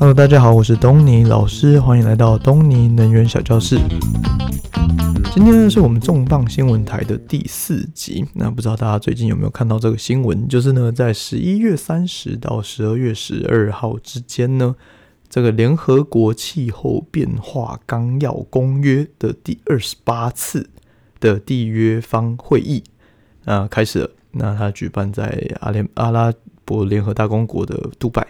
Hello，大家好，我是东尼老师，欢迎来到东尼能源小教室。今天呢是我们重磅新闻台的第四集。那不知道大家最近有没有看到这个新闻？就是呢，在十一月三十到十二月十二号之间呢，这个联合国气候变化纲要公约的第二十八次的缔约方会议啊开始了。那它举办在阿联阿拉伯联合大公国的杜拜。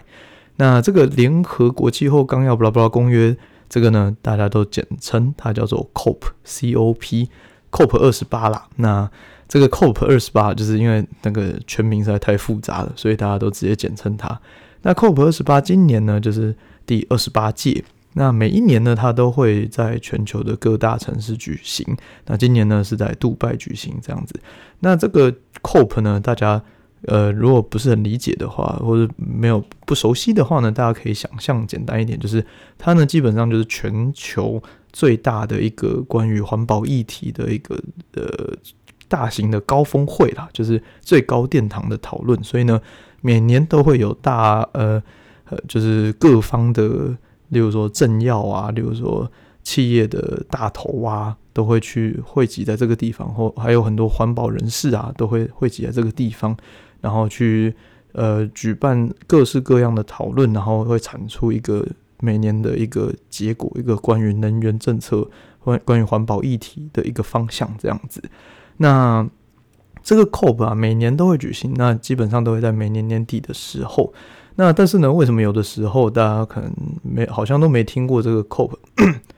那这个联合国气候纲要巴拉巴拉公约，这个呢，大家都简称它叫做 COP，C O P，COP 二十八啦。那这个 COP 二十八，就是因为那个全名实在太复杂了，所以大家都直接简称它。那 COP 二十八今年呢，就是第二十八届。那每一年呢，它都会在全球的各大城市举行。那今年呢，是在杜拜举行这样子。那这个 COP 呢，大家。呃，如果不是很理解的话，或者没有不熟悉的话呢，大家可以想象简单一点，就是它呢基本上就是全球最大的一个关于环保议题的一个呃大型的高峰会啦，就是最高殿堂的讨论。所以呢，每年都会有大呃呃，就是各方的，例如说政要啊，例如说企业的大头啊，都会去汇集在这个地方，或还有很多环保人士啊，都会汇集在这个地方。然后去呃举办各式各样的讨论，然后会产出一个每年的一个结果，一个关于能源政策、关关于环保议题的一个方向这样子。那这个 COP 啊，每年都会举行，那基本上都会在每年年底的时候。那但是呢，为什么有的时候大家可能没好像都没听过这个 COP？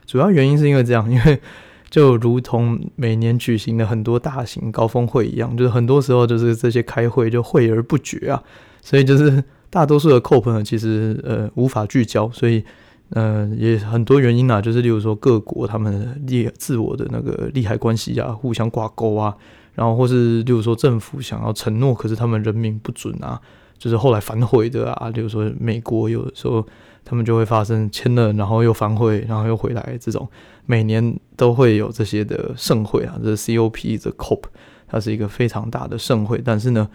主要原因是因为这样，因为。就如同每年举行的很多大型高峰会一样，就是很多时候就是这些开会就会而不决啊，所以就是大多数的 COP 呢，其实呃无法聚焦，所以呃也很多原因啊，就是例如说各国他们利自我的那个利害关系啊，互相挂钩啊，然后或是例如说政府想要承诺，可是他们人民不准啊，就是后来反悔的啊，例如说美国有的时候。他们就会发生签了，然后又反悔，然后又回来这种，每年都会有这些的盛会啊，这是 COP 这 COP，它是一个非常大的盛会，但是呢，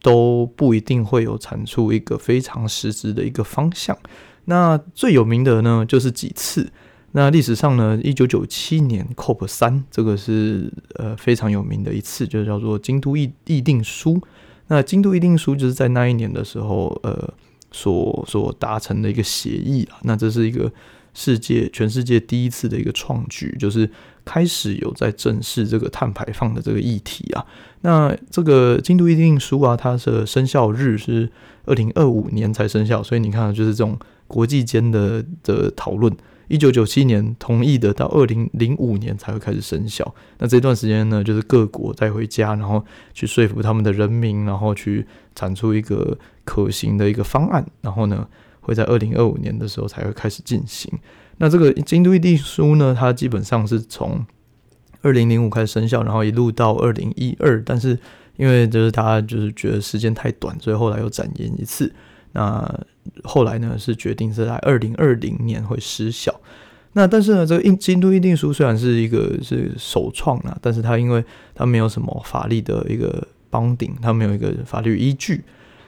都不一定会有产出一个非常实质的一个方向。那最有名的呢，就是几次。那历史上呢，一九九七年 COP 三，这个是呃非常有名的一次，就叫做京都议议定书。那京都议定书就是在那一年的时候，呃。所所达成的一个协议啊，那这是一个世界全世界第一次的一个创举，就是开始有在正视这个碳排放的这个议题啊。那这个京都议定书啊，它的生效日是二零二五年才生效，所以你看，就是这种国际间的的讨论。一九九七年同意的，到二零零五年才会开始生效。那这段时间呢，就是各国带回家，然后去说服他们的人民，然后去产出一个可行的一个方案，然后呢，会在二零二五年的时候才会开始进行。那这个京都议定书呢，它基本上是从二零零五开始生效，然后一路到二零一二，但是因为就是大家就是觉得时间太短，所以后来又展延一次。那后来呢，是决定是在二零二零年会失效。那但是呢，这个《京都议定书》虽然是一个是首创啊，但是它因为它没有什么法律的一个绑定，它没有一个法律依据。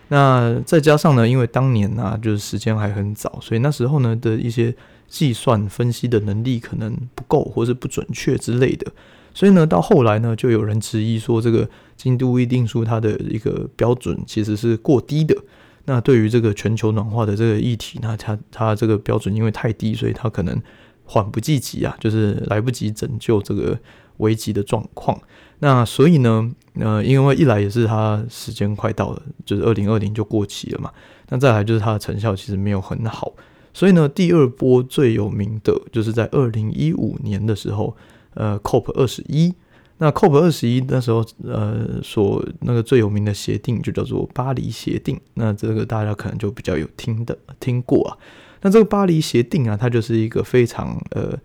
那再加上呢，因为当年呢、啊，就是时间还很早，所以那时候呢的一些计算分析的能力可能不够，或是不准确之类的。所以呢，到后来呢，就有人质疑说，这个《京都议定书》它的一个标准其实是过低的。那对于这个全球暖化的这个议题，那它它这个标准因为太低，所以它可能缓不济急啊，就是来不及拯救这个危急的状况。那所以呢，呃，因为一来也是它时间快到了，就是二零二零就过期了嘛。那再来就是它的成效其实没有很好，所以呢，第二波最有名的就是在二零一五年的时候，呃，COP 二十一。那 COP 二十一那时候，呃，所那个最有名的协定就叫做巴黎协定。那这个大家可能就比较有听的听过啊。那这个巴黎协定啊，它就是一个非常呃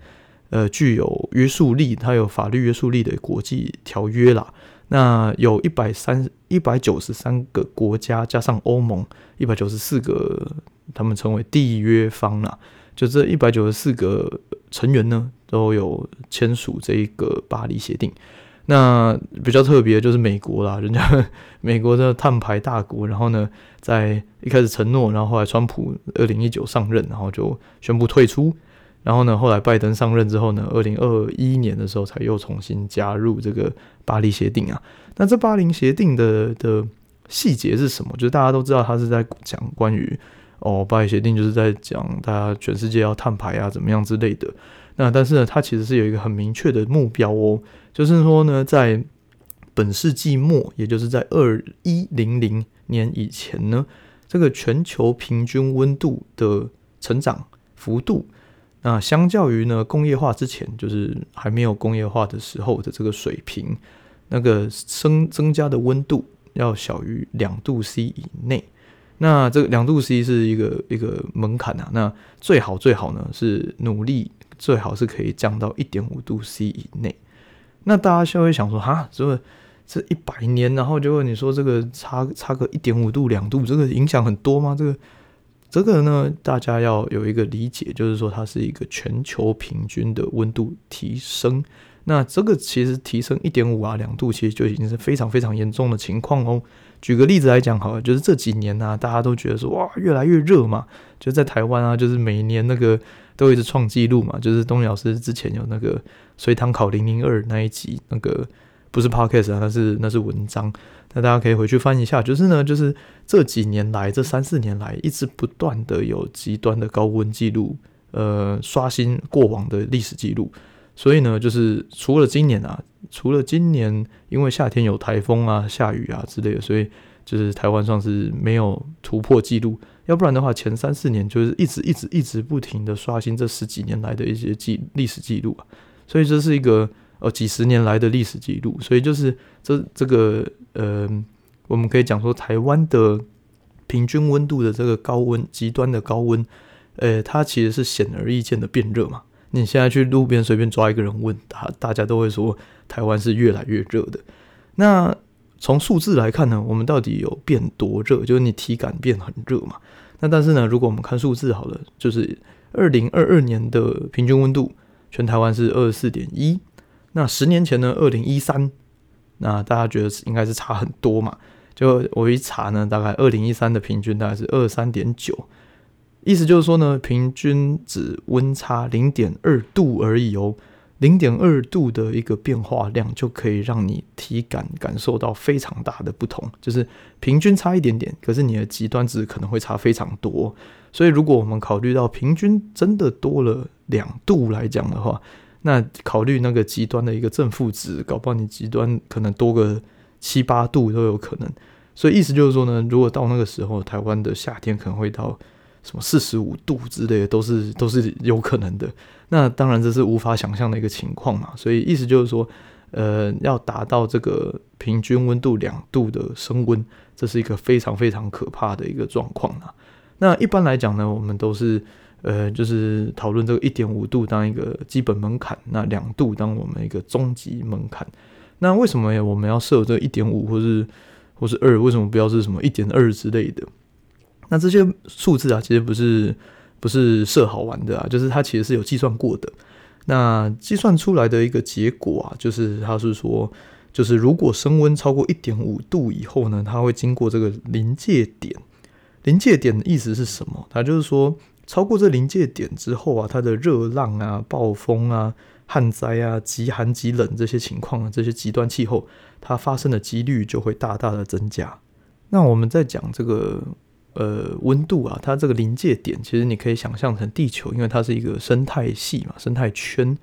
呃具有约束力，它有法律约束力的国际条约啦。那有一百三一百九十三个国家加上欧盟一百九十四个，他们称为缔约方啦。就这一百九十四个成员呢，都有签署这一个巴黎协定。那比较特别就是美国啦，人家美国的碳排大国，然后呢，在一开始承诺，然后后来川普二零一九上任，然后就宣布退出，然后呢，后来拜登上任之后呢，二零二一年的时候才又重新加入这个巴黎协定啊。那这巴黎协定的的细节是什么？就是大家都知道，他是在讲关于哦，巴黎协定就是在讲大家全世界要碳排啊，怎么样之类的。那但是呢，它其实是有一个很明确的目标哦，就是说呢，在本世纪末，也就是在二一零零年以前呢，这个全球平均温度的成长幅度，那相较于呢工业化之前，就是还没有工业化的时候的这个水平，那个增增加的温度要小于两度 C 以内。那这个两度 C 是一个一个门槛啊，那最好最好呢是努力。最好是可以降到一点五度 C 以内。那大家就会想说，哈，这个这一百年，然后就问你说，这个差差个一点五度、两度，这个影响很多吗？这个这个呢，大家要有一个理解，就是说它是一个全球平均的温度提升。那这个其实提升一点五啊、两度，其实就已经是非常非常严重的情况哦。举个例子来讲，好了，就是这几年呢、啊，大家都觉得说，哇，越来越热嘛，就在台湾啊，就是每年那个。都一直创纪录嘛，就是东尼老师之前有那个随堂考零零二那一集，那个不是 podcast 啊，那是那是文章，那大家可以回去翻一下。就是呢，就是这几年来，这三四年来，一直不断的有极端的高温记录，呃，刷新过往的历史记录。所以呢，就是除了今年啊，除了今年因为夏天有台风啊、下雨啊之类的，所以就是台湾算是没有突破记录。要不然的话，前三四年就是一直一直一直不停的刷新这十几年来的一些记历史记录啊，所以这是一个呃几十年来的历史记录，所以就是这这个呃，我们可以讲说台湾的平均温度的这个高温极端的高温，呃，它其实是显而易见的变热嘛。你现在去路边随便抓一个人问他，大家都会说台湾是越来越热的。那从数字来看呢，我们到底有变多热？就是你体感变很热嘛？那但是呢，如果我们看数字好了，就是二零二二年的平均温度，全台湾是二十四点一。那十年前呢，二零一三，那大家觉得应该是差很多嘛？就我一查呢，大概二零一三的平均大概是二三点九，意思就是说呢，平均只温差零点二度而已哦。零点二度的一个变化量就可以让你体感感受到非常大的不同，就是平均差一点点，可是你的极端值可能会差非常多。所以如果我们考虑到平均真的多了两度来讲的话，那考虑那个极端的一个正负值，搞不好你极端可能多个七八度都有可能。所以意思就是说呢，如果到那个时候，台湾的夏天可能会到。什么四十五度之类的都是都是有可能的，那当然这是无法想象的一个情况嘛，所以意思就是说，呃，要达到这个平均温度两度的升温，这是一个非常非常可怕的一个状况啊。那一般来讲呢，我们都是呃，就是讨论这个一点五度当一个基本门槛，那两度当我们一个终极门槛。那为什么我们要设这一点五或是或是二？为什么不要是什么一点二之类的？那这些数字啊，其实不是不是设好玩的啊，就是它其实是有计算过的。那计算出来的一个结果啊，就是它是说，就是如果升温超过一点五度以后呢，它会经过这个临界点。临界点的意思是什么？它就是说，超过这临界点之后啊，它的热浪啊、暴风啊、旱灾啊、极寒极冷这些情况啊，这些极端气候，它发生的几率就会大大的增加。那我们在讲这个。呃，温度啊，它这个临界点，其实你可以想象成地球，因为它是一个生态系嘛，生态圈。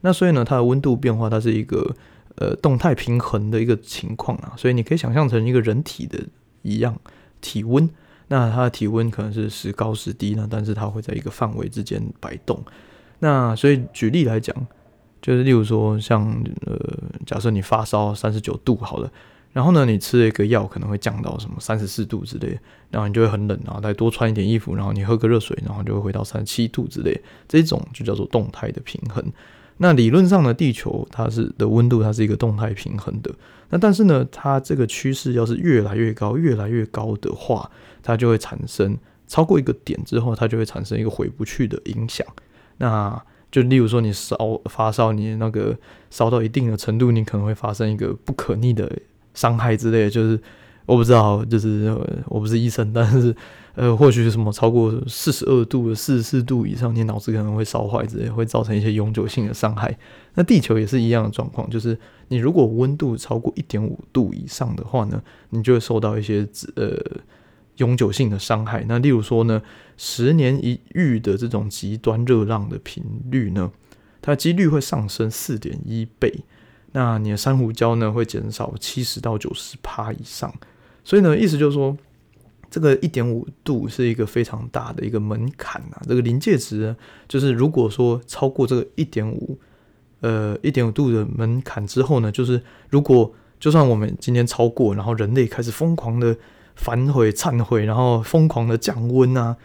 那所以呢，它的温度变化，它是一个呃动态平衡的一个情况啊。所以你可以想象成一个人体的一样体温，那它的体温可能是时高时低呢，但是它会在一个范围之间摆动。那所以举例来讲，就是例如说像呃，假设你发烧三十九度好了。然后呢，你吃了一个药，可能会降到什么三十四度之类，然后你就会很冷，然后再多穿一点衣服，然后你喝个热水，然后就会回到三十七度之类。这种就叫做动态的平衡。那理论上的，地球它是的温度，它是一个动态平衡的。那但是呢，它这个趋势要是越来越高，越来越高的话，它就会产生超过一个点之后，它就会产生一个回不去的影响。那就例如说你烧发烧，你那个烧到一定的程度，你可能会发生一个不可逆的伤害之类。就是我不知道，就是我不是医生，但是呃，或许是什么超过四十二度、四十四度以上，你脑子可能会烧坏之类，会造成一些永久性的伤害。那地球也是一样的状况，就是你如果温度超过一点五度以上的话呢，你就会受到一些呃。永久性的伤害。那例如说呢，十年一遇的这种极端热浪的频率呢，它几率会上升四点一倍。那你的珊瑚礁呢，会减少七十到九十趴以上。所以呢，意思就是说，这个一点五度是一个非常大的一个门槛啊。这个临界值呢，就是如果说超过这个一点五，呃，一点五度的门槛之后呢，就是如果就算我们今天超过，然后人类开始疯狂的。反悔、忏悔，然后疯狂的降温啊，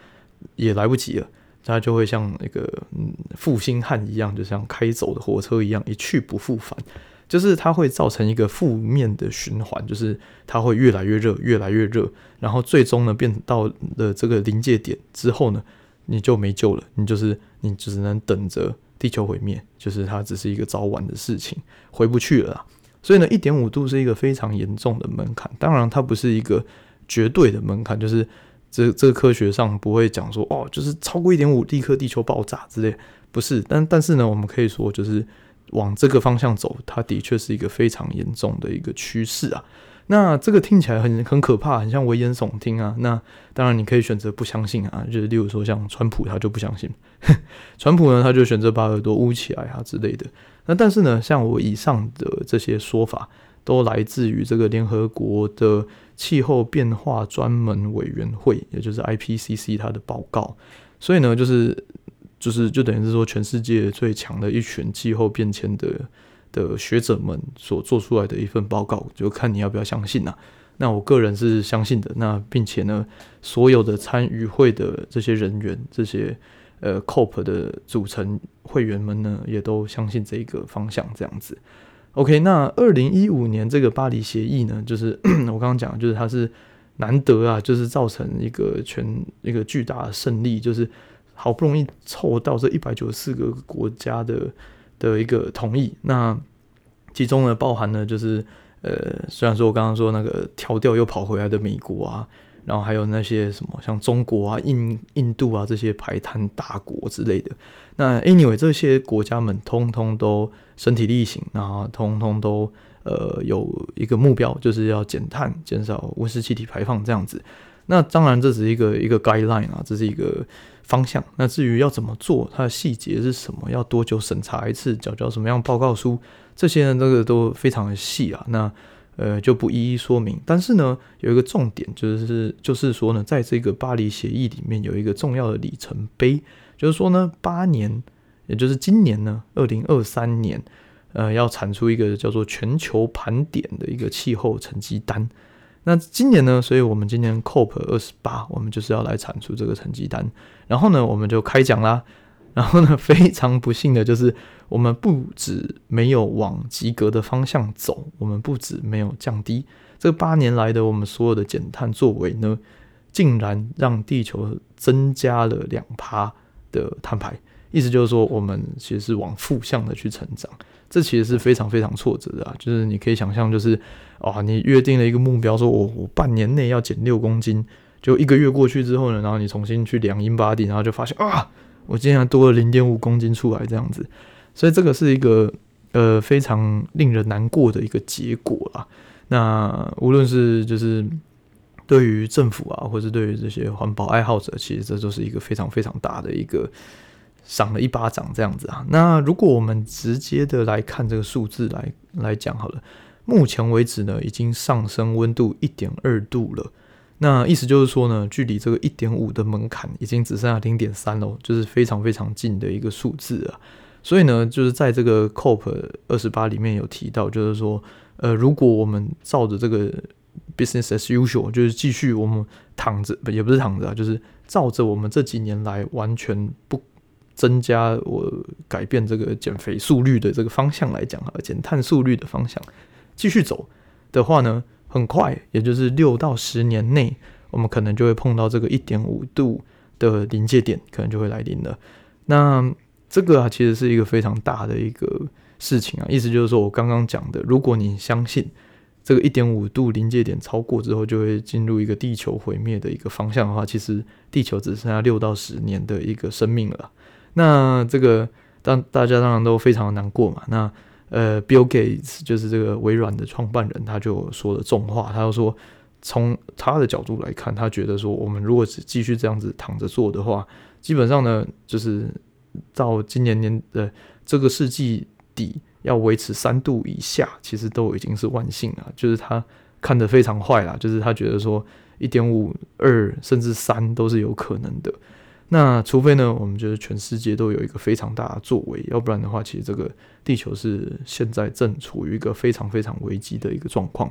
也来不及了。它就会像那个嗯负心汉一样，就像开走的火车一样，一去不复返。就是它会造成一个负面的循环，就是它会越来越热，越来越热，然后最终呢变到了这个临界点之后呢，你就没救了。你就是你只能等着地球毁灭，就是它只是一个早晚的事情，回不去了。所以呢，一点五度是一个非常严重的门槛。当然，它不是一个。绝对的门槛就是这这个科学上不会讲说哦，就是超过一点五立刻地球爆炸之类，不是。但但是呢，我们可以说就是往这个方向走，它的确是一个非常严重的一个趋势啊。那这个听起来很很可怕，很像危言耸听啊。那当然你可以选择不相信啊，就是例如说像川普他就不相信，川普呢他就选择把耳朵捂起来啊之类的。那但是呢，像我以上的这些说法。都来自于这个联合国的气候变化专门委员会，也就是 IPCC 它的报告。所以呢，就是就是就等于是说，全世界最强的一群气候变迁的的学者们所做出来的一份报告，就看你要不要相信呐、啊。那我个人是相信的。那并且呢，所有的参与会的这些人员，这些呃 COP 的组成会员们呢，也都相信这一个方向，这样子。OK，那二零一五年这个巴黎协议呢，就是 我刚刚讲，就是它是难得啊，就是造成一个全一个巨大的胜利，就是好不容易凑到这一百九十四个国家的的一个同意。那其中呢，包含了就是呃，虽然说我刚刚说那个调调又跑回来的美国啊。然后还有那些什么像中国啊、印印度啊这些排碳大国之类的，那 anyway 这些国家们通通都身体力行，然后通通都呃有一个目标，就是要减碳、减少温室气体排放这样子。那当然这是一个一个 guideline 啊，这是一个方向。那至于要怎么做，它的细节是什么，要多久审查一次，缴交什么样报告书，这些呢，这个都非常的细啊。那呃，就不一一说明。但是呢，有一个重点，就是就是说呢，在这个巴黎协议里面有一个重要的里程碑，就是说呢，八年，也就是今年呢，二零二三年，呃，要产出一个叫做全球盘点的一个气候成绩单。那今年呢，所以我们今年 COP 二十八，我们就是要来产出这个成绩单。然后呢，我们就开奖啦。然后呢，非常不幸的就是，我们不止没有往及格的方向走，我们不止没有降低。这八年来的我们所有的减碳作为呢，竟然让地球增加了两趴的碳排。意思就是说，我们其实是往负向的去成长。这其实是非常非常挫折的啊！就是你可以想象，就是啊，你约定了一个目标，说我我半年内要减六公斤，就一个月过去之后呢，然后你重新去量 InBody，然后就发现啊。我竟然多了零点五公斤出来，这样子，所以这个是一个呃非常令人难过的一个结果啊。那无论是就是对于政府啊，或是对于这些环保爱好者，其实这都是一个非常非常大的一个赏了一巴掌这样子啊。那如果我们直接的来看这个数字来来讲好了，目前为止呢，已经上升温度一点二度了。那意思就是说呢，距离这个一点五的门槛已经只剩下零点三了，就是非常非常近的一个数字啊。所以呢，就是在这个 COP 二十八里面有提到，就是说，呃，如果我们照着这个 business as usual，就是继续我们躺着，也不是躺着啊，就是照着我们这几年来完全不增加我改变这个减肥速率的这个方向来讲啊，减碳速率的方向继续走的话呢，很快，也就是六到十年内，我们可能就会碰到这个一点五度的临界点，可能就会来临了。那这个啊，其实是一个非常大的一个事情啊。意思就是说我刚刚讲的，如果你相信这个一点五度临界点超过之后就会进入一个地球毁灭的一个方向的话，其实地球只剩下六到十年的一个生命了。那这个当大家当然都非常的难过嘛。那呃，Bill Gates 就是这个微软的创办人，他就说了重话，他就说。从他的角度来看，他觉得说，我们如果只继续这样子躺着做的话，基本上呢，就是到今年年的这个世纪底，要维持三度以下，其实都已经是万幸了。就是他看得非常坏啦，就是他觉得说，一点五、二甚至三都是有可能的。那除非呢，我们觉得全世界都有一个非常大的作为，要不然的话，其实这个地球是现在正处于一个非常非常危机的一个状况。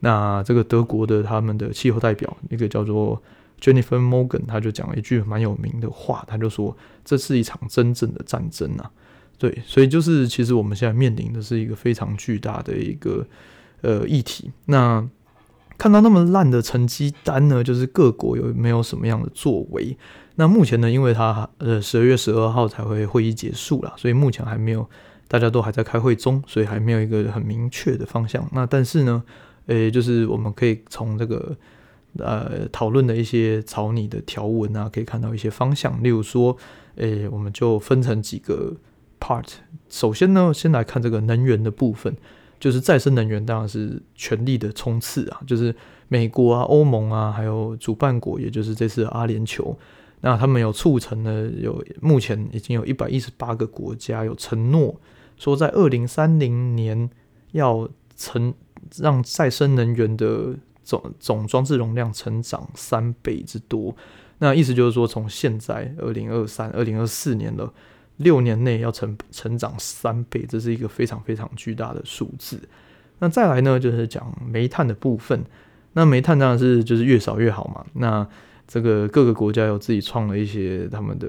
那这个德国的他们的气候代表，一个叫做 Jennifer Morgan，他就讲了一句蛮有名的话，他就说，这是一场真正的战争啊。对，所以就是其实我们现在面临的是一个非常巨大的一个呃议题。那看到那么烂的成绩单呢，就是各国有没有什么样的作为？那目前呢，因为他呃十二月十二号才会会议结束了，所以目前还没有，大家都还在开会中，所以还没有一个很明确的方向。那但是呢，诶，就是我们可以从这个呃讨论的一些草拟的条文啊，可以看到一些方向。例如说，诶，我们就分成几个 part。首先呢，先来看这个能源的部分，就是再生能源当然是全力的冲刺啊。就是美国啊、欧盟啊，还有主办国，也就是这次阿联酋，那他们有促成了，有目前已经有一百一十八个国家有承诺说，在二零三零年要成。让再生能源的总总装置容量成长三倍之多，那意思就是说，从现在二零二三、二零二四年了，六年内要成成长三倍，这是一个非常非常巨大的数字。那再来呢，就是讲煤炭的部分。那煤炭当然是就是越少越好嘛。那这个各个国家有自己创了一些他们的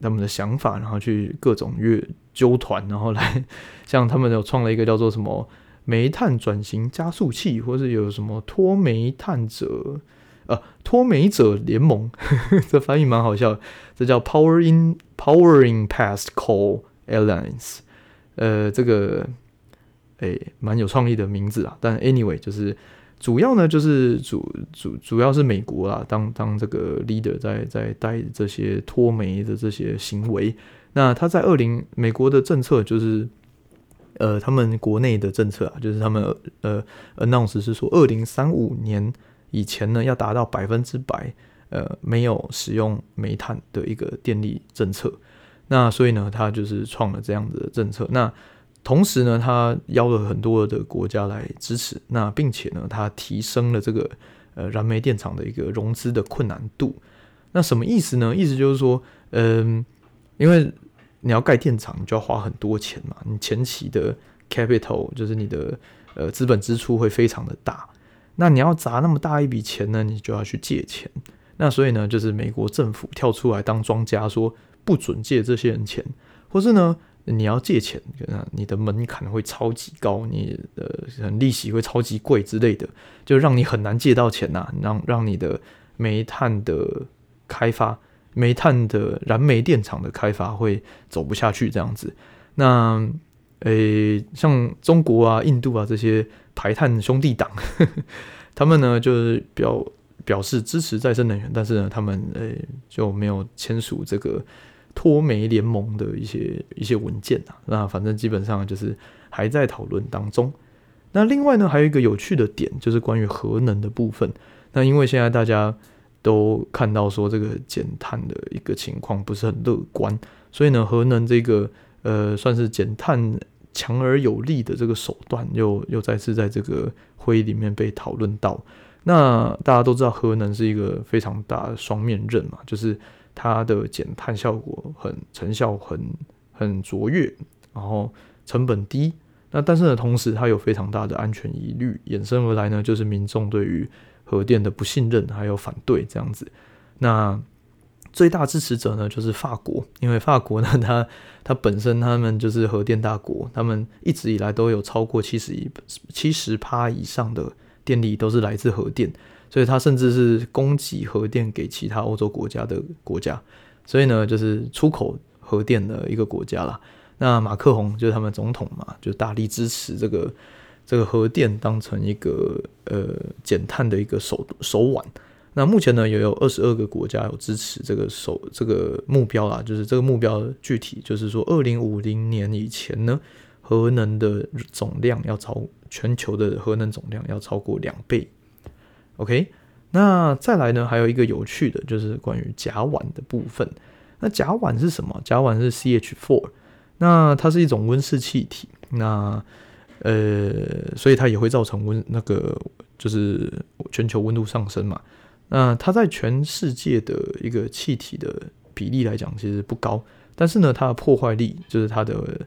他们的想法，然后去各种越揪团，然后来像他们有创了一个叫做什么？煤炭转型加速器，或是有什么脱煤炭者，呃，脱煤者联盟，呵 呵这翻译蛮好笑。这叫 Power in Powering Past Coal Alliance，呃，这个诶蛮有创意的名字啊。但 anyway，就是主要呢，就是主主主要是美国啊，当当这个 leader 在在带这些脱煤的这些行为。那他在二零美国的政策就是。呃，他们国内的政策啊，就是他们呃 announce 是说，二零三五年以前呢，要达到百分之百呃没有使用煤炭的一个电力政策。那所以呢，他就是创了这样子的政策。那同时呢，他邀了很多的国家来支持。那并且呢，他提升了这个呃燃煤电厂的一个融资的困难度。那什么意思呢？意思就是说，嗯、因为你要盖电厂，你就要花很多钱嘛。你前期的 capital 就是你的呃资本支出会非常的大。那你要砸那么大一笔钱呢，你就要去借钱。那所以呢，就是美国政府跳出来当庄家，说不准借这些人钱，或是呢，你要借钱，你的门槛会超级高，你的利息会超级贵之类的，就让你很难借到钱呐，让让你的煤炭的开发。煤炭的燃煤电厂的开发会走不下去，这样子。那，诶、像中国啊、印度啊这些排碳兄弟党，他们呢就是表表示支持再生能源，但是呢，他们诶、就没有签署这个脱煤联盟的一些一些文件啊。那反正基本上就是还在讨论当中。那另外呢，还有一个有趣的点，就是关于核能的部分。那因为现在大家。都看到说这个减碳的一个情况不是很乐观，所以呢，核能这个呃算是减碳强而有力的这个手段，又又再次在这个会议里面被讨论到。那大家都知道，核能是一个非常大的双面刃嘛，就是它的减碳效果很成效很很卓越，然后成本低。那但是呢，同时它有非常大的安全疑虑，衍生而来呢，就是民众对于核电的不信任还有反对这样子，那最大支持者呢就是法国，因为法国呢，它它本身他们就是核电大国，他们一直以来都有超过七十一七十趴以上的电力都是来自核电，所以它甚至是供给核电给其他欧洲国家的国家，所以呢就是出口核电的一个国家啦。那马克宏就是他们总统嘛，就大力支持这个这个核电当成一个呃减碳的一个手手腕。那目前呢，也有二十二个国家有支持这个手这个目标啦，就是这个目标具体就是说，二零五零年以前呢，核能的总量要超全球的核能总量要超过两倍。OK，那再来呢，还有一个有趣的就是关于甲烷的部分。那甲烷是什么？甲烷是 CH4，那它是一种温室气体。那呃，所以它也会造成温那个就是全球温度上升嘛。那它在全世界的一个气体的比例来讲，其实不高，但是呢，它的破坏力就是它的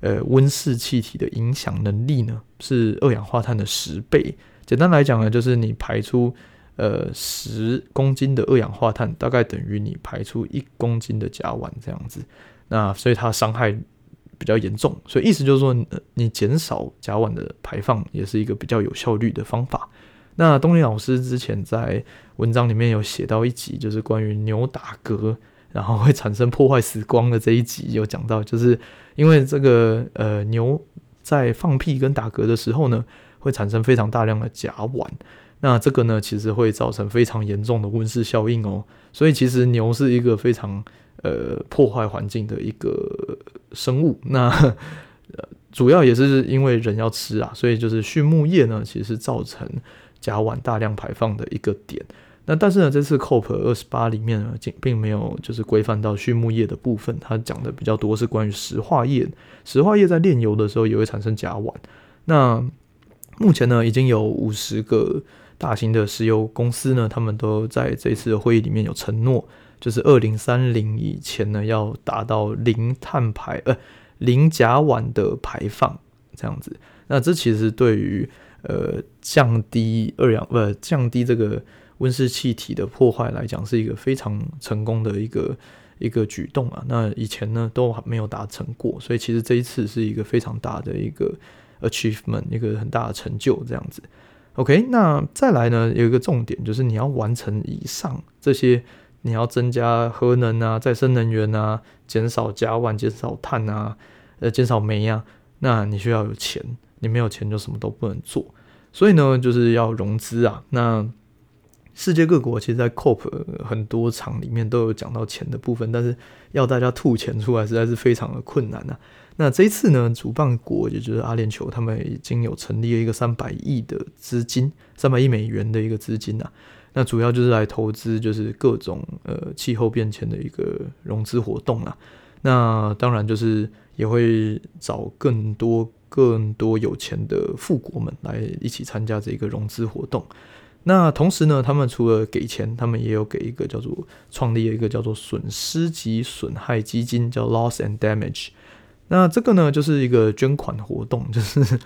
呃温室气体的影响能力呢，是二氧化碳的十倍。简单来讲呢，就是你排出呃十公斤的二氧化碳，大概等于你排出一公斤的甲烷这样子。那所以它伤害比较严重，所以意思就是说，你减少甲烷的排放也是一个比较有效率的方法。那东尼老师之前在文章里面有写到一集，就是关于牛打嗝，然后会产生破坏死光的这一集，有讲到，就是因为这个呃牛在放屁跟打嗝的时候呢，会产生非常大量的甲烷，那这个呢其实会造成非常严重的温室效应哦，所以其实牛是一个非常呃破坏环境的一个生物，那呃主要也是因为人要吃啊，所以就是畜牧业呢，其实造成。甲烷大量排放的一个点，那但是呢，这次 COP 二十八里面呢，并并没有就是规范到畜牧业的部分，它讲的比较多是关于石化业，石化业在炼油的时候也会产生甲烷。那目前呢，已经有五十个大型的石油公司呢，他们都在这次的会议里面有承诺，就是二零三零以前呢，要达到零碳排呃零甲烷的排放这样子。那这其实对于呃，降低二氧、呃、降低这个温室气体的破坏来讲，是一个非常成功的一个一个举动啊。那以前呢都还没有达成过，所以其实这一次是一个非常大的一个 achievement，一个很大的成就这样子。OK，那再来呢有一个重点就是你要完成以上这些，你要增加核能啊、再生能源啊、减少甲烷、减少碳啊、呃减少煤啊，那你需要有钱。你没有钱就什么都不能做，所以呢，就是要融资啊。那世界各国其实，在 COP 很多场里面都有讲到钱的部分，但是要大家吐钱出来，实在是非常的困难啊。那这一次呢，主办国也就是阿联酋，他们已经有成立了一个三百亿的资金，三百亿美元的一个资金啊。那主要就是来投资，就是各种呃气候变迁的一个融资活动啊。那当然就是也会找更多。更多有钱的富国们来一起参加这个融资活动。那同时呢，他们除了给钱，他们也有给一个叫做创立了一个叫做损失及损害基金，叫 Loss and Damage。那这个呢，就是一个捐款活动，就是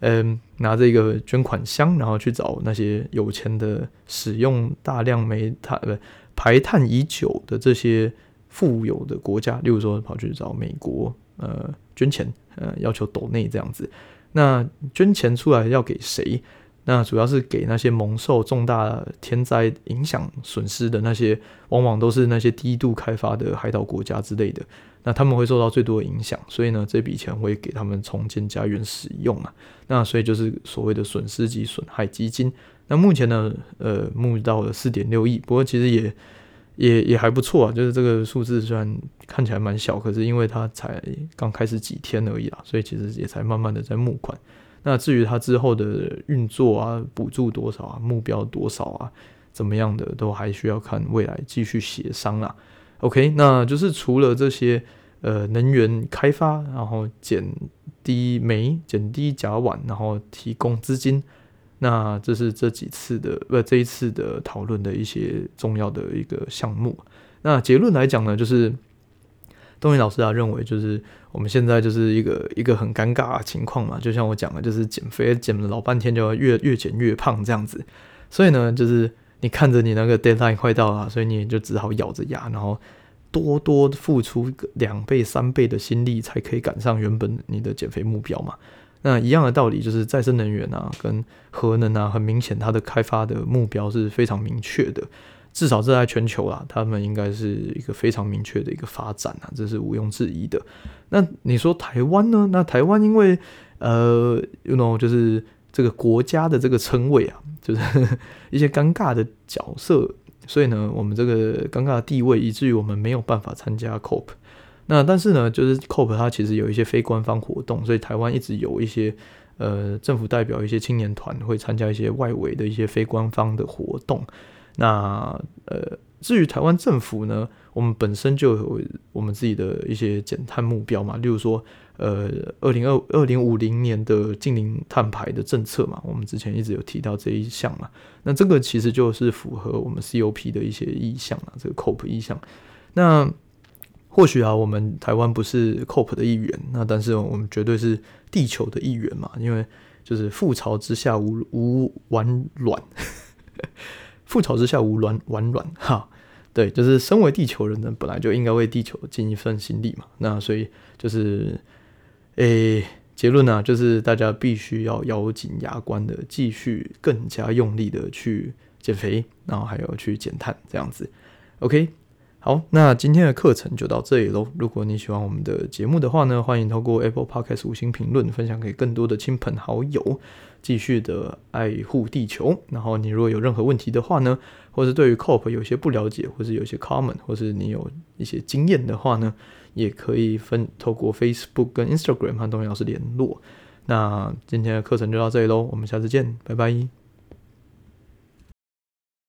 嗯，拿着一个捐款箱，然后去找那些有钱的、使用大量煤炭不排碳已久的这些富有的国家，例如说跑去找美国，呃，捐钱。呃，要求抖内这样子，那捐钱出来要给谁？那主要是给那些蒙受重大天灾影响损失的那些，往往都是那些低度开发的海岛国家之类的。那他们会受到最多的影响，所以呢，这笔钱会给他们重建家园使用啊。那所以就是所谓的损失及损害基金。那目前呢，呃，募到了四点六亿，不过其实也。也也还不错啊，就是这个数字虽然看起来蛮小，可是因为它才刚开始几天而已啦，所以其实也才慢慢的在募款。那至于它之后的运作啊，补助多少啊，目标多少啊，怎么样的，都还需要看未来继续协商啦。OK，那就是除了这些呃能源开发，然后减低煤、减低甲烷，然后提供资金。那这是这几次的不这一次的讨论的一些重要的一个项目。那结论来讲呢，就是东尼老师啊认为，就是我们现在就是一个一个很尴尬的情况嘛，就像我讲的，就是减肥减了老半天，就要越越减越胖这样子。所以呢，就是你看着你那个 deadline 快到了，所以你也就只好咬着牙，然后多多付出两倍三倍的心力，才可以赶上原本你的减肥目标嘛。那一样的道理就是再生能源啊，跟核能啊，很明显它的开发的目标是非常明确的。至少这在全球啦，他们应该是一个非常明确的一个发展啊，这是毋庸置疑的。那你说台湾呢？那台湾因为呃，you know，就是这个国家的这个称谓啊，就是一些尴尬的角色，所以呢，我们这个尴尬的地位，以至于我们没有办法参加 COP。那但是呢，就是 COP 它其实有一些非官方活动，所以台湾一直有一些呃政府代表、一些青年团会参加一些外围的一些非官方的活动。那呃，至于台湾政府呢，我们本身就有我们自己的一些减碳目标嘛，例如说，呃，二零二二零五零年的净零碳排的政策嘛，我们之前一直有提到这一项嘛。那这个其实就是符合我们 COP 的一些意向啊，这个 COP 意向。那或许啊，我们台湾不是 COP 的一员，那但是我们绝对是地球的一员嘛，因为就是覆巢之下无无完卵。覆巢之下无卵完卵哈，对，就是身为地球人呢，本来就应该为地球尽一份心力嘛。那所以就是，诶、结论呢、就是大家必须要咬紧牙关的继续更加用力的去减肥，然后还有去减碳这样子。OK。好，那今天的课程就到这里喽。如果你喜欢我们的节目的话呢，欢迎透过 Apple Podcast 五星评论，分享给更多的亲朋好友，继续的爱护地球。然后你如果有任何问题的话呢，或是对于 COP 有些不了解，或是有些 comment，或是你有一些经验的话呢，也可以分透过 Facebook 跟 Instagram 和东尼老师联络。那今天的课程就到这里喽，我们下次见，拜拜。